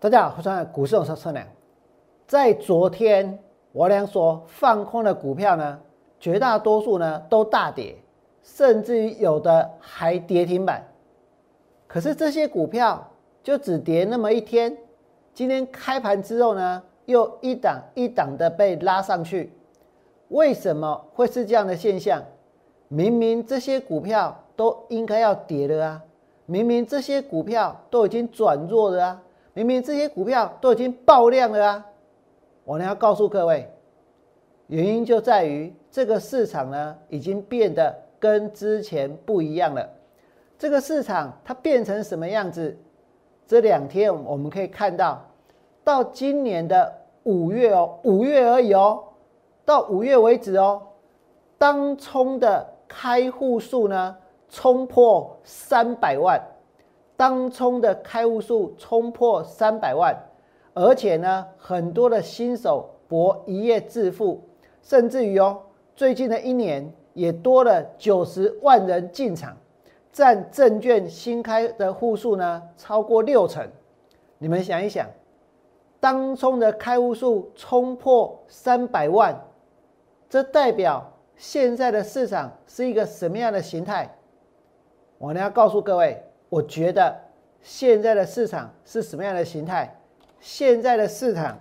大家好，我是股市有车车娘。在昨天，我俩说放空的股票呢，绝大多数呢都大跌，甚至于有的还跌停板。可是这些股票就只跌那么一天，今天开盘之后呢，又一档一档的被拉上去。为什么会是这样的现象？明明这些股票都应该要跌的啊，明明这些股票都已经转弱了啊，明明这些股票都已经爆量了啊。我呢要告诉各位，原因就在于这个市场呢已经变得跟之前不一样了。这个市场它变成什么样子？这两天我们可以看到，到今年的五月哦，五月而已哦，到五月为止哦，当冲的开户数呢冲破三百万，当冲的开户数冲破三百万，而且呢，很多的新手博一夜致富，甚至于哦，最近的一年也多了九十万人进场。占证券新开的户数呢，超过六成。你们想一想，当冲的开户数冲破三百万，这代表现在的市场是一个什么样的形态？我呢要告诉各位，我觉得现在的市场是什么样的形态？现在的市场，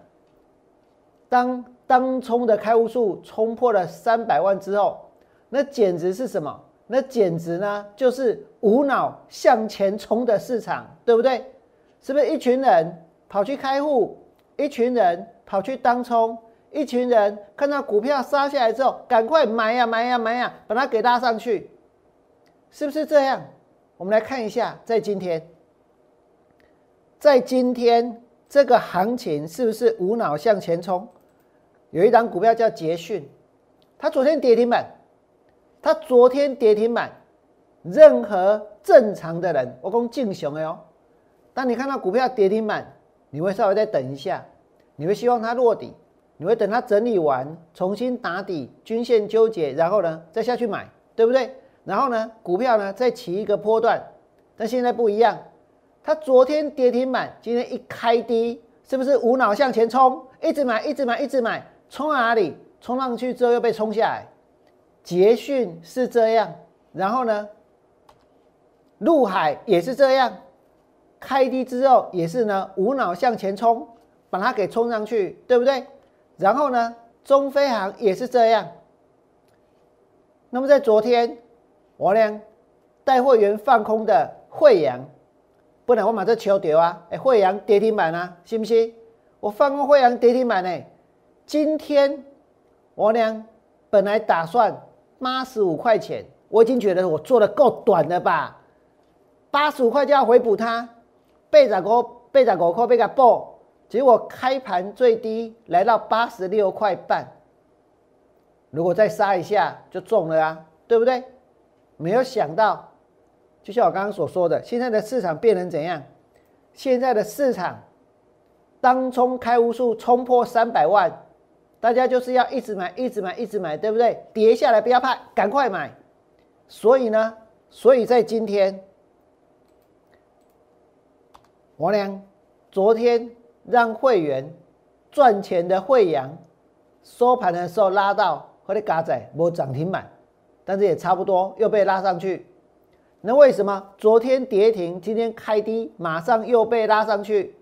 当当冲的开户数冲破了三百万之后，那简直是什么？那简直呢，就是无脑向前冲的市场，对不对？是不是一群人跑去开户，一群人跑去当冲，一群人看到股票杀下来之后，赶快买呀买呀买呀，把它给拉上去，是不是这样？我们来看一下，在今天，在今天这个行情是不是无脑向前冲？有一档股票叫捷讯，它昨天跌停板。它昨天跌停板，任何正常的人，我讲正常的哦。当你看到股票跌停板，你会稍微再等一下，你会希望它落底，你会等它整理完，重新打底，均线纠结，然后呢再下去买，对不对？然后呢股票呢再起一个波段，但现在不一样，它昨天跌停板，今天一开低，是不是无脑向前冲，一直买，一直买，一直买，冲哪里？冲上去之后又被冲下来。捷讯是这样，然后呢，陆海也是这样，开低之后也是呢，无脑向前冲，把它给冲上去，对不对？然后呢，中飞航也是这样。那么在昨天，我呢带会员放空的惠阳，不然我马上求掉啊！哎，惠阳跌停板啊，信不信？我放空惠阳跌停板呢，今天我呢本来打算。八十五块钱，我已经觉得我做的够短了吧？八十五块就要回补它，背着股背着股扣被它爆，结果开盘最低来到八十六块半，如果再杀一下就中了啊，对不对？没有想到，就像我刚刚所说的，现在的市场变成怎样？现在的市场当冲开户数冲破三百万。大家就是要一直买，一直买，一直买，对不对？跌下来不要怕，赶快买。所以呢，所以在今天，王良昨天让会员赚钱的惠阳收盘的时候拉到和你嘎仔没涨停板，但是也差不多又被拉上去。那为什么昨天跌停，今天开低，马上又被拉上去？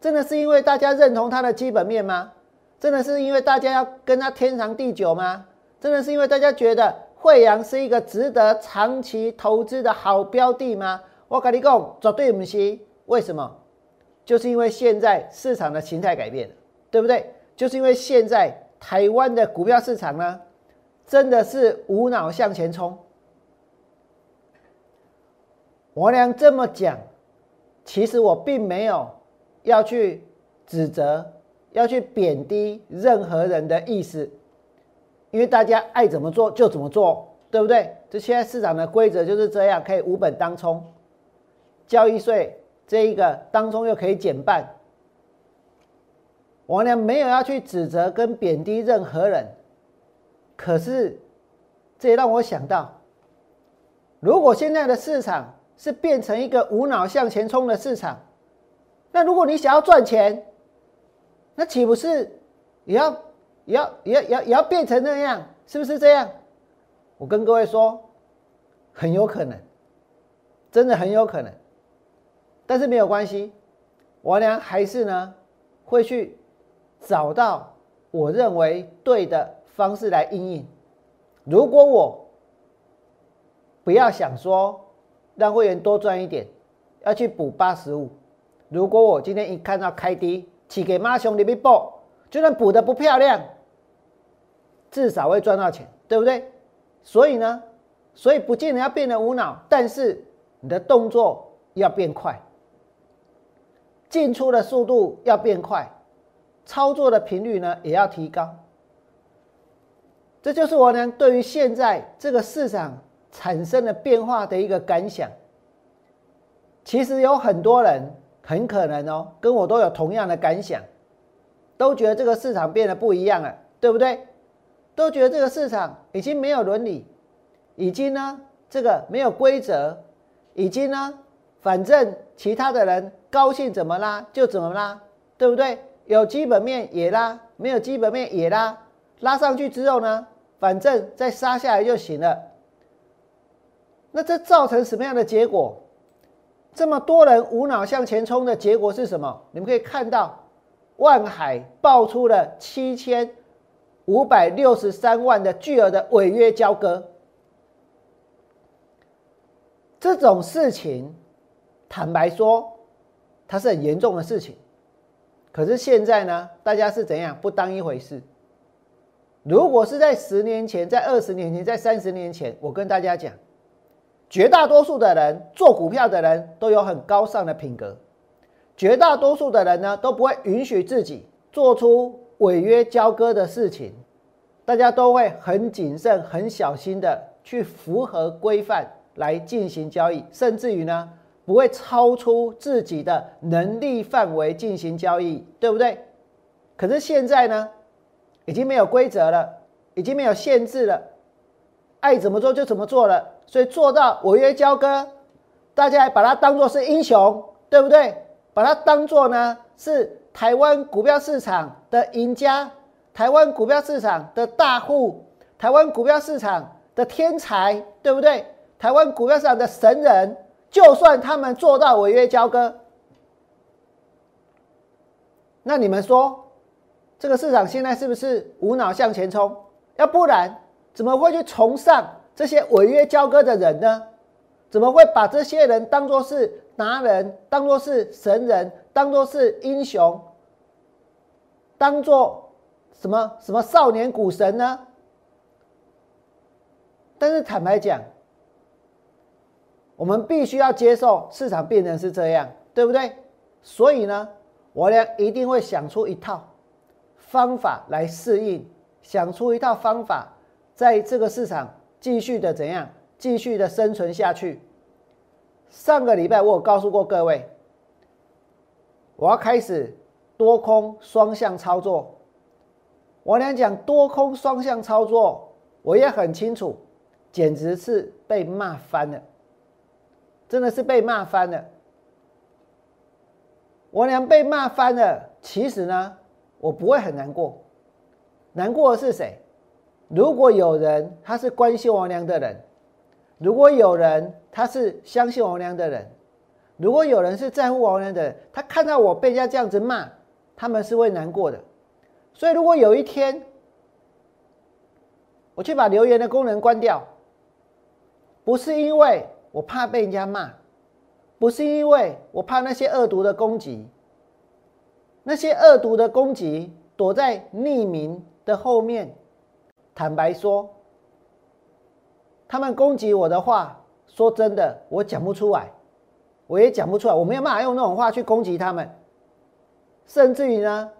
真的是因为大家认同它的基本面吗？真的是因为大家要跟他天长地久吗？真的是因为大家觉得惠阳是一个值得长期投资的好标的吗？我跟你讲，绝对不是。为什么？就是因为现在市场的形态改变了，对不对？就是因为现在台湾的股票市场呢，真的是无脑向前冲。我俩这么讲，其实我并没有要去指责。要去贬低任何人的意思，因为大家爱怎么做就怎么做，对不对？这现在市场的规则就是这样，可以无本当冲，交易税这一个当冲又可以减半。我呢没有要去指责跟贬低任何人，可是这也让我想到，如果现在的市场是变成一个无脑向前冲的市场。那如果你想要赚钱，那岂不是也要也要也要也要变成那样？是不是这样？我跟各位说，很有可能，真的很有可能。但是没有关系，我俩还是呢会去找到我认为对的方式来应应。如果我不要想说让会员多赚一点，要去补八十五。如果我今天一看到开低，起给妈熊里面报，就算补的不漂亮，至少会赚到钱，对不对？所以呢，所以不见得要变得无脑，但是你的动作要变快，进出的速度要变快，操作的频率呢也要提高。这就是我呢对于现在这个市场产生的变化的一个感想。其实有很多人。很可能哦，跟我都有同样的感想，都觉得这个市场变得不一样了，对不对？都觉得这个市场已经没有伦理，已经呢这个没有规则，已经呢反正其他的人高兴怎么拉就怎么拉，对不对？有基本面也拉，没有基本面也拉，拉上去之后呢，反正再杀下来就行了。那这造成什么样的结果？这么多人无脑向前冲的结果是什么？你们可以看到，万海爆出了七千五百六十三万的巨额的违约交割。这种事情，坦白说，它是很严重的事情。可是现在呢，大家是怎样不当一回事？如果是在十年前、在二十年前、在三十年前，我跟大家讲。绝大多数的人做股票的人都有很高尚的品格，绝大多数的人呢都不会允许自己做出违约交割的事情，大家都会很谨慎、很小心的去符合规范来进行交易，甚至于呢不会超出自己的能力范围进行交易，对不对？可是现在呢，已经没有规则了，已经没有限制了，爱怎么做就怎么做了。所以做到违约交割，大家把它当做是英雄，对不对？把它当做呢是台湾股票市场的赢家，台湾股票市场的大户，台湾股票市场的天才，对不对？台湾股票市场的神人，就算他们做到违约交割，那你们说这个市场现在是不是无脑向前冲？要不然怎么会去崇尚？这些违约交割的人呢，怎么会把这些人当作是达人，当作是神人，当作是英雄，当作什么什么少年股神呢？但是坦白讲，我们必须要接受市场变成是这样，对不对？所以呢，我俩一定会想出一套方法来适应，想出一套方法，在这个市场。继续的怎样？继续的生存下去。上个礼拜我有告诉过各位，我要开始多空双向操作。我俩讲多空双向操作，我也很清楚，简直是被骂翻了，真的是被骂翻了。我俩被骂翻了，其实呢，我不会很难过，难过的是谁？如果有人他是关心王良的人，如果有人他是相信王良的人，如果有人是在乎王良的人，他看到我被人家这样子骂，他们是会难过的。所以，如果有一天我去把留言的功能关掉，不是因为我怕被人家骂，不是因为我怕那些恶毒的攻击，那些恶毒的攻击躲在匿名的后面。坦白说，他们攻击我的话，说真的，我讲不出来，我也讲不出来，我没有办法用那种话去攻击他们。甚至于呢，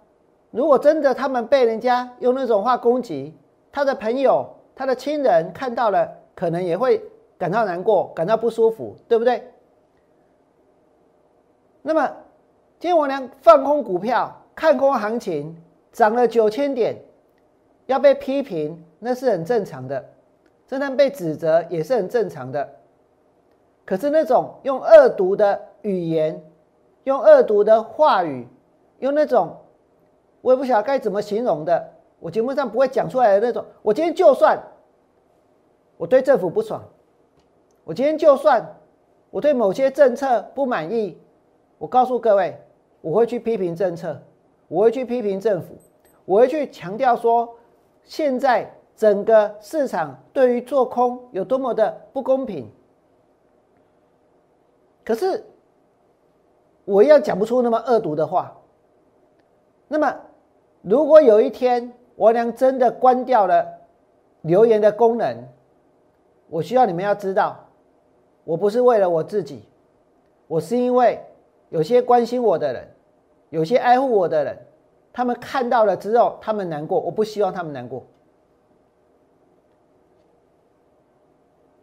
如果真的他们被人家用那种话攻击，他的朋友、他的亲人看到了，可能也会感到难过，感到不舒服，对不对？那么，今天我俩放空股票，看空行情，涨了九千点。要被批评，那是很正常的；，真的被指责也是很正常的。可是那种用恶毒的语言用恶毒的话语，用那种我也不晓得该怎么形容的，我节目上不会讲出来的那种。我今天就算我对政府不爽，我今天就算我对某些政策不满意，我告诉各位，我会去批评政策，我会去批评政府，我会去强调说，现在整个市场对于做空有多么的不公平。可是。我要讲不出那么恶毒的话。那么，如果有一天我娘真的关掉了留言的功能，我需要你们要知道，我不是为了我自己，我是因为有些关心我的人，有些爱护我的人，他们看到了之后，他们难过，我不希望他们难过。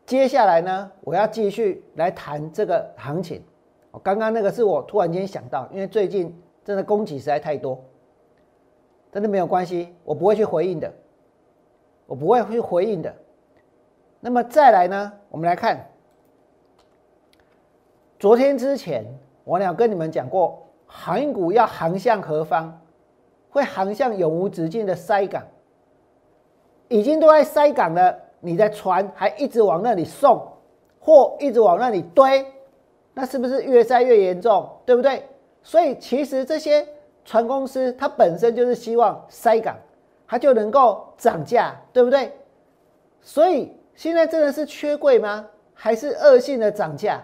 接下来呢，我要继续来谈这个行情。刚刚那个是我突然间想到，因为最近真的供给实在太多，真的没有关系，我不会去回应的，我不会去回应的。那么再来呢？我们来看，昨天之前我俩跟你们讲过，航运股要航向何方？会航向永无止境的塞港，已经都在塞港了，你的船还一直往那里送货，一直往那里堆。那是不是越塞越严重，对不对？所以其实这些船公司它本身就是希望塞港，它就能够涨价，对不对？所以现在真的是缺柜吗？还是恶性的涨价？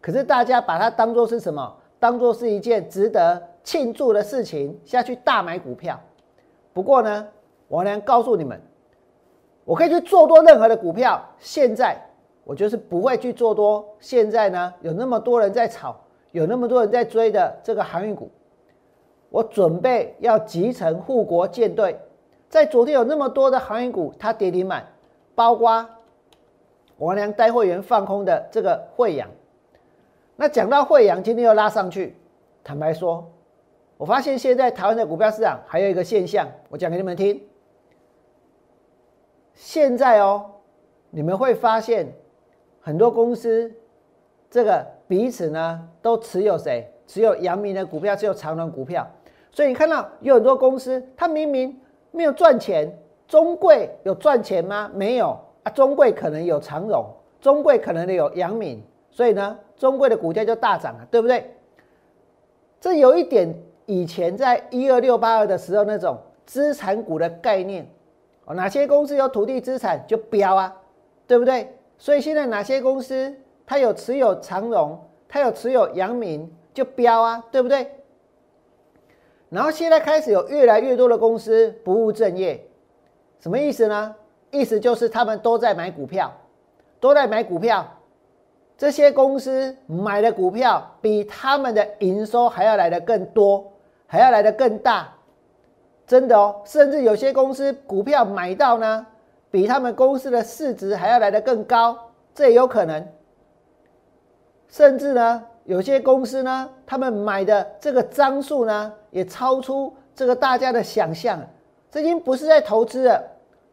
可是大家把它当做是什么？当做是一件值得庆祝的事情，下去大买股票。不过呢，我能告诉你们，我可以去做多任何的股票，现在。我就是不会去做多。现在呢，有那么多人在炒，有那么多人在追的这个航运股，我准备要集成护国舰队。在昨天有那么多的航运股，它跌停板，包括王良带会员放空的这个惠阳。那讲到惠阳，今天又拉上去。坦白说，我发现现在台湾的股票市场还有一个现象，我讲给你们听。现在哦，你们会发现。很多公司，这个彼此呢都持有谁？持有阳明的股票，持有长荣股票。所以你看到有很多公司，它明明没有赚钱，中贵有赚钱吗？没有啊，中贵可能有长荣，中贵可能有阳明，所以呢，中贵的股价就大涨了，对不对？这有一点以前在一二六八二的时候那种资产股的概念哦，哪些公司有土地资产就飙啊，对不对？所以现在哪些公司它有持有长荣，它有持有阳明，就标啊，对不对？然后现在开始有越来越多的公司不务正业，什么意思呢？意思就是他们都在买股票，都在买股票。这些公司买的股票比他们的营收还要来的更多，还要来的更大，真的哦。甚至有些公司股票买到呢。比他们公司的市值还要来得更高，这也有可能。甚至呢，有些公司呢，他们买的这个张数呢，也超出这个大家的想象。这已经不是在投资了，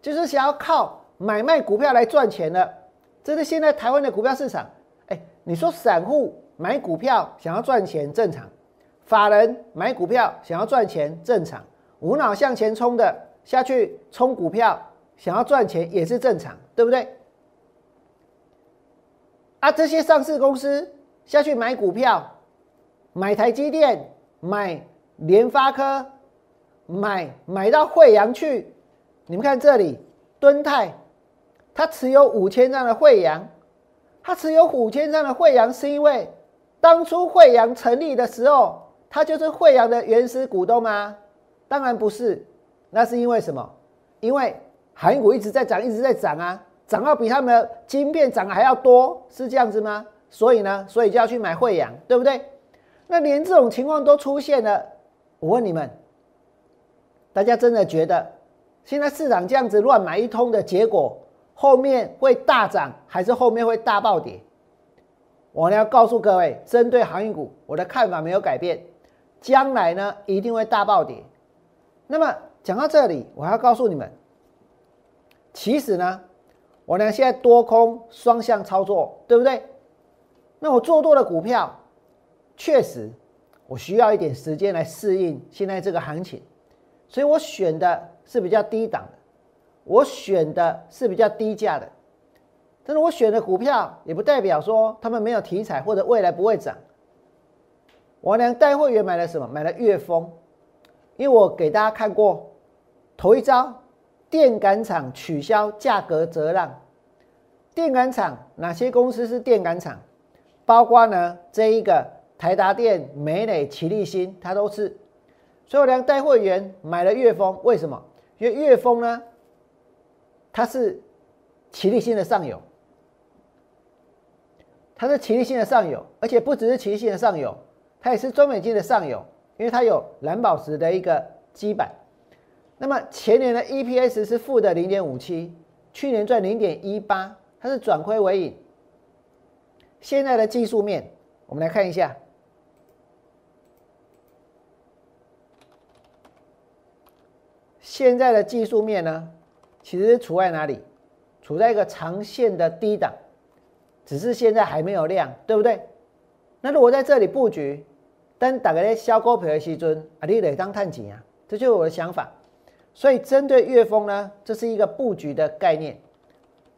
就是想要靠买卖股票来赚钱了。这是现在台湾的股票市场。你说散户买股票想要赚钱正常，法人买股票想要赚钱正常，无脑向前冲的下去冲股票。想要赚钱也是正常，对不对？啊，这些上市公司下去买股票，买台积电，买联发科，买买到惠阳去。你们看这里，敦泰，他持有五千张的惠阳，他持有五千张的惠阳，是因为当初惠阳成立的时候，他就是惠阳的原始股东吗？当然不是，那是因为什么？因为。韩股一直在涨，一直在涨啊，涨到比他们的晶片涨还要多，是这样子吗？所以呢，所以就要去买惠阳，对不对？那连这种情况都出现了，我问你们，大家真的觉得现在市场这样子乱买一通的结果，后面会大涨还是后面会大暴跌？我呢要告诉各位，针对航运股，我的看法没有改变，将来呢一定会大暴跌。那么讲到这里，我要告诉你们。其实呢，我呢现在多空双向操作，对不对？那我做多的股票，确实我需要一点时间来适应现在这个行情，所以我选的是比较低档，我选的是比较低价的。但是我选的股票也不代表说他们没有题材或者未来不会涨。王良带会员买了什么？买了粤丰，因为我给大家看过头一招，电感厂取消价格折让。电感厂哪些公司是电感厂？包括呢这一个台达电、美磊、奇力新，它都是。所以我良带会员买了粤丰，为什么？因为粤丰呢，它是奇力新的上游，它是奇力新的上游，而且不只是奇力新的上游。它也是中美金的上游，因为它有蓝宝石的一个基板。那么前年的 EPS 是负的零点五七，去年赚零点一八，它是转亏为盈。现在的技术面，我们来看一下。现在的技术面呢，其实处在哪里？处在一个长线的低档，只是现在还没有量，对不对？那如果在这里布局，等大家咧销股票的时阵，啊，你得当探钱啊，这就是我的想法。所以针对粤丰呢，这是一个布局的概念。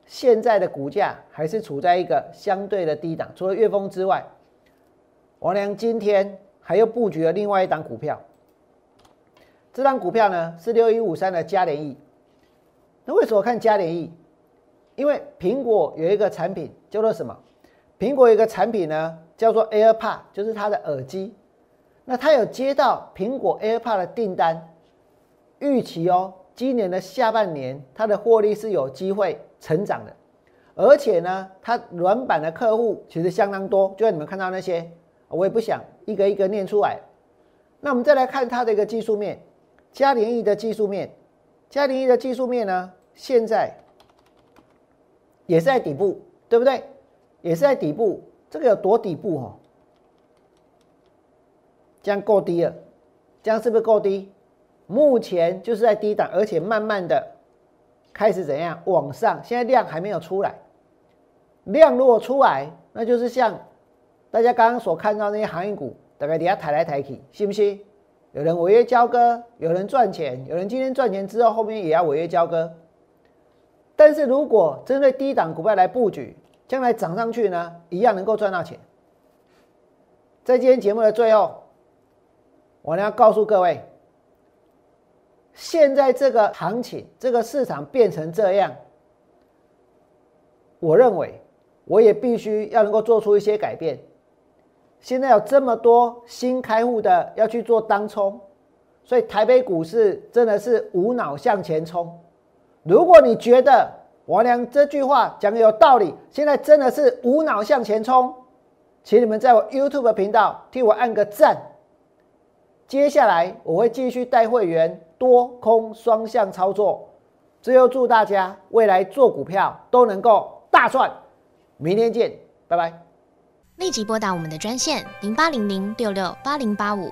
现在的股价还是处在一个相对的低档，除了粤丰之外，王良今天还又布局了另外一档股票。这档股票呢是六一五三的嘉联益。那为什么看嘉联益？因为苹果有一个产品叫做什么？苹果有一个产品呢叫做 AirPod，就是它的耳机。那它有接到苹果 AirPod 的订单，预期哦，今年的下半年它的获利是有机会成长的，而且呢，它软板的客户其实相当多，就像你们看到那些，我也不想一个一个念出来。那我们再来看它的一个技术面，嘉联益的技术面，嘉联益的技术面呢，现在也是在底部，对不对？也是在底部，这个有多底部哦？这样够低了，这样是不是够低？目前就是在低档，而且慢慢的开始怎样往上？现在量还没有出来，量如果出来，那就是像大家刚刚所看到那些行业股，大概底下抬来抬去，信不信？有人违约交割，有人赚钱，有人今天赚钱之后，后面也要违约交割。但是如果针对低档股票来布局，将来涨上去呢，一样能够赚到钱。在今天节目的最后。我呢要告诉各位，现在这个行情，这个市场变成这样，我认为我也必须要能够做出一些改变。现在有这么多新开户的要去做当冲，所以台北股市真的是无脑向前冲。如果你觉得王良这句话讲的有道理，现在真的是无脑向前冲，请你们在我 YouTube 频道替我按个赞。接下来我会继续带会员多空双向操作，最后祝大家未来做股票都能够大赚，明天见，拜拜。立即拨打我们的专线零八零零六六八零八五